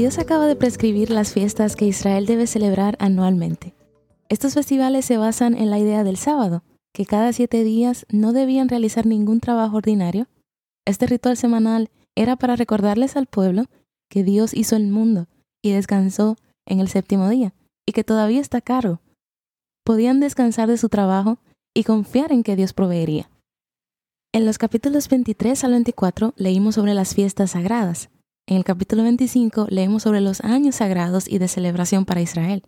Dios acaba de prescribir las fiestas que Israel debe celebrar anualmente. Estos festivales se basan en la idea del sábado, que cada siete días no debían realizar ningún trabajo ordinario. Este ritual semanal era para recordarles al pueblo que Dios hizo el mundo y descansó en el séptimo día, y que todavía está caro. Podían descansar de su trabajo y confiar en que Dios proveería. En los capítulos 23 al 24 leímos sobre las fiestas sagradas, en el capítulo 25 leemos sobre los años sagrados y de celebración para Israel,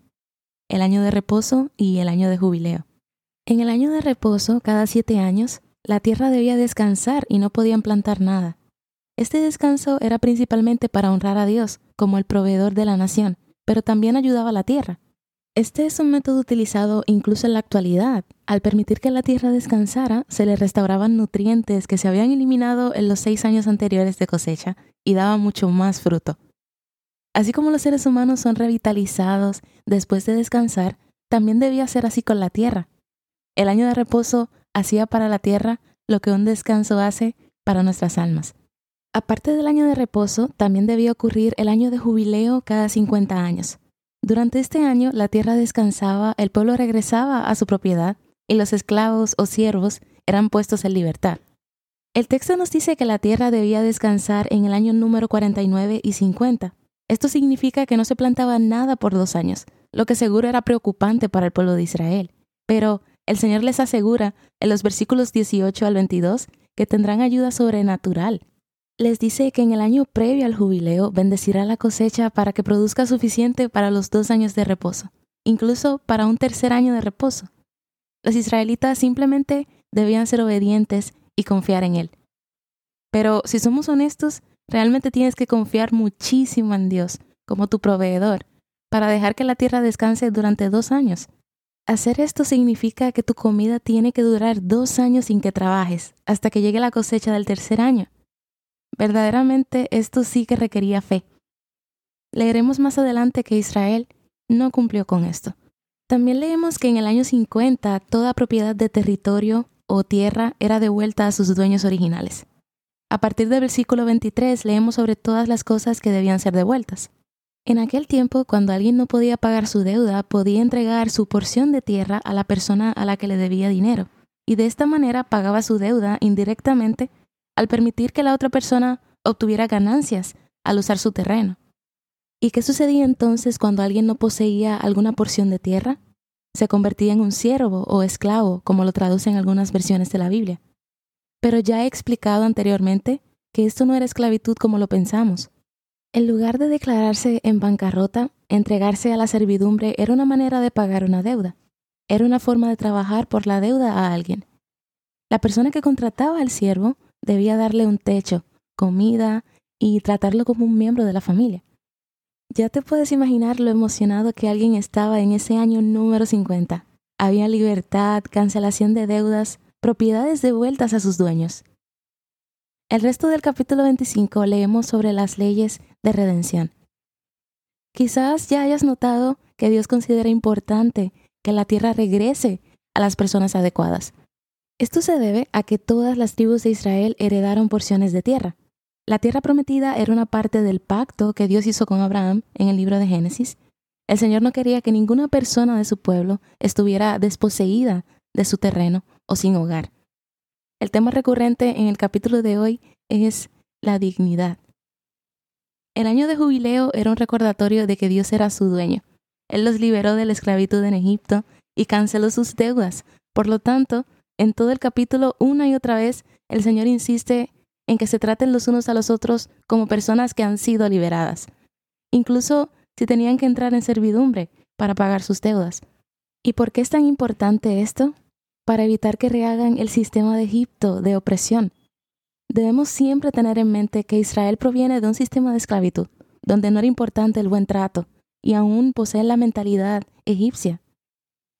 el año de reposo y el año de jubileo. En el año de reposo, cada siete años, la tierra debía descansar y no podían plantar nada. Este descanso era principalmente para honrar a Dios como el proveedor de la nación, pero también ayudaba a la tierra. Este es un método utilizado incluso en la actualidad. Al permitir que la tierra descansara, se le restauraban nutrientes que se habían eliminado en los seis años anteriores de cosecha y daban mucho más fruto. Así como los seres humanos son revitalizados después de descansar, también debía ser así con la tierra. El año de reposo hacía para la tierra lo que un descanso hace para nuestras almas. Aparte del año de reposo, también debía ocurrir el año de jubileo cada 50 años. Durante este año la tierra descansaba, el pueblo regresaba a su propiedad y los esclavos o siervos eran puestos en libertad. El texto nos dice que la tierra debía descansar en el año número 49 y 50. Esto significa que no se plantaba nada por dos años, lo que seguro era preocupante para el pueblo de Israel. Pero el Señor les asegura en los versículos 18 al 22 que tendrán ayuda sobrenatural les dice que en el año previo al jubileo bendecirá la cosecha para que produzca suficiente para los dos años de reposo, incluso para un tercer año de reposo. Los israelitas simplemente debían ser obedientes y confiar en Él. Pero si somos honestos, realmente tienes que confiar muchísimo en Dios como tu proveedor para dejar que la tierra descanse durante dos años. Hacer esto significa que tu comida tiene que durar dos años sin que trabajes, hasta que llegue la cosecha del tercer año. Verdaderamente esto sí que requería fe. Leeremos más adelante que Israel no cumplió con esto. También leemos que en el año 50 toda propiedad de territorio o tierra era devuelta a sus dueños originales. A partir del versículo 23 leemos sobre todas las cosas que debían ser devueltas. En aquel tiempo, cuando alguien no podía pagar su deuda, podía entregar su porción de tierra a la persona a la que le debía dinero, y de esta manera pagaba su deuda indirectamente al permitir que la otra persona obtuviera ganancias al usar su terreno. ¿Y qué sucedía entonces cuando alguien no poseía alguna porción de tierra? Se convertía en un siervo o esclavo, como lo traducen algunas versiones de la Biblia. Pero ya he explicado anteriormente que esto no era esclavitud como lo pensamos. En lugar de declararse en bancarrota, entregarse a la servidumbre era una manera de pagar una deuda. Era una forma de trabajar por la deuda a alguien. La persona que contrataba al siervo debía darle un techo, comida y tratarlo como un miembro de la familia. Ya te puedes imaginar lo emocionado que alguien estaba en ese año número 50. Había libertad, cancelación de deudas, propiedades devueltas a sus dueños. El resto del capítulo 25 leemos sobre las leyes de redención. Quizás ya hayas notado que Dios considera importante que la tierra regrese a las personas adecuadas. Esto se debe a que todas las tribus de Israel heredaron porciones de tierra. La tierra prometida era una parte del pacto que Dios hizo con Abraham en el libro de Génesis. El Señor no quería que ninguna persona de su pueblo estuviera desposeída de su terreno o sin hogar. El tema recurrente en el capítulo de hoy es la dignidad. El año de jubileo era un recordatorio de que Dios era su dueño. Él los liberó de la esclavitud en Egipto y canceló sus deudas. Por lo tanto, en todo el capítulo, una y otra vez, el Señor insiste en que se traten los unos a los otros como personas que han sido liberadas, incluso si tenían que entrar en servidumbre para pagar sus deudas. ¿Y por qué es tan importante esto? Para evitar que rehagan el sistema de Egipto de opresión. Debemos siempre tener en mente que Israel proviene de un sistema de esclavitud, donde no era importante el buen trato, y aún posee la mentalidad egipcia.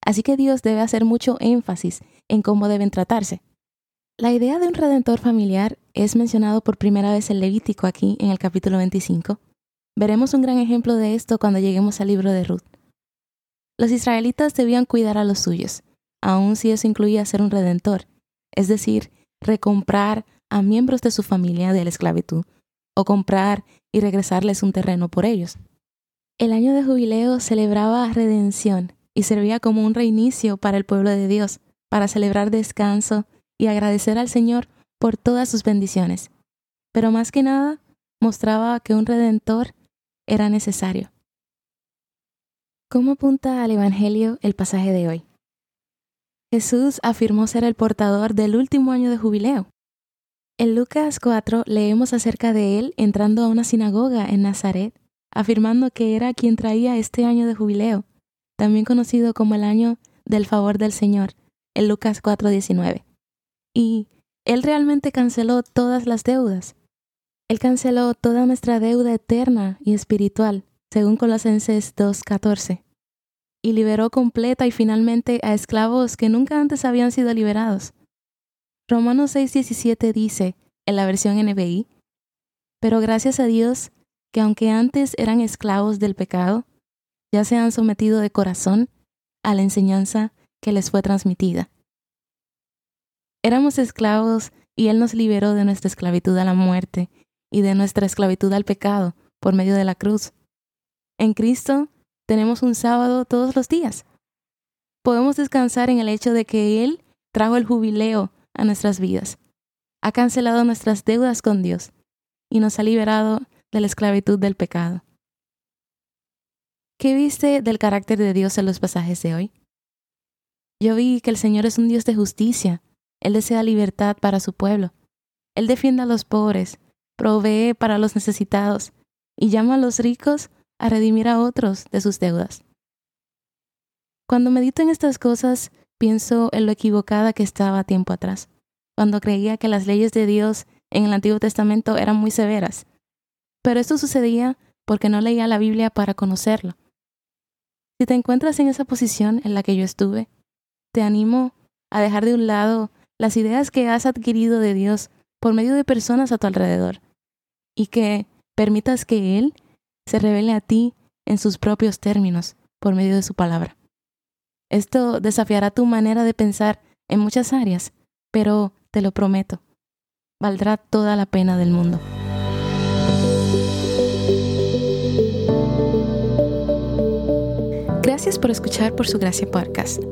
Así que Dios debe hacer mucho énfasis en cómo deben tratarse. La idea de un redentor familiar es mencionado por primera vez en Levítico aquí en el capítulo 25. Veremos un gran ejemplo de esto cuando lleguemos al libro de Ruth. Los israelitas debían cuidar a los suyos, aun si eso incluía ser un redentor, es decir, recomprar a miembros de su familia de la esclavitud, o comprar y regresarles un terreno por ellos. El año de jubileo celebraba redención y servía como un reinicio para el pueblo de Dios, para celebrar descanso y agradecer al Señor por todas sus bendiciones. Pero más que nada, mostraba que un redentor era necesario. ¿Cómo apunta al Evangelio el pasaje de hoy? Jesús afirmó ser el portador del último año de jubileo. En Lucas 4 leemos acerca de él entrando a una sinagoga en Nazaret, afirmando que era quien traía este año de jubileo, también conocido como el año del favor del Señor, en Lucas 4:19. Y él realmente canceló todas las deudas. Él canceló toda nuestra deuda eterna y espiritual, según Colosenses 2.14, y liberó completa y finalmente a esclavos que nunca antes habían sido liberados. Romanos 6.17 dice, en la versión NBI, pero gracias a Dios que aunque antes eran esclavos del pecado, ya se han sometido de corazón a la enseñanza que les fue transmitida. Éramos esclavos y Él nos liberó de nuestra esclavitud a la muerte y de nuestra esclavitud al pecado por medio de la cruz. En Cristo tenemos un sábado todos los días. Podemos descansar en el hecho de que Él trajo el jubileo a nuestras vidas, ha cancelado nuestras deudas con Dios y nos ha liberado de la esclavitud del pecado. ¿Qué viste del carácter de Dios en los pasajes de hoy? Yo vi que el Señor es un Dios de justicia él desea libertad para su pueblo. Él defiende a los pobres, provee para los necesitados y llama a los ricos a redimir a otros de sus deudas. Cuando medito en estas cosas, pienso en lo equivocada que estaba tiempo atrás, cuando creía que las leyes de Dios en el Antiguo Testamento eran muy severas. Pero esto sucedía porque no leía la Biblia para conocerlo. Si te encuentras en esa posición en la que yo estuve, te animo a dejar de un lado las ideas que has adquirido de Dios por medio de personas a tu alrededor y que permitas que Él se revele a ti en sus propios términos por medio de su palabra. Esto desafiará tu manera de pensar en muchas áreas, pero te lo prometo, valdrá toda la pena del mundo. Gracias por escuchar por su gracia podcast.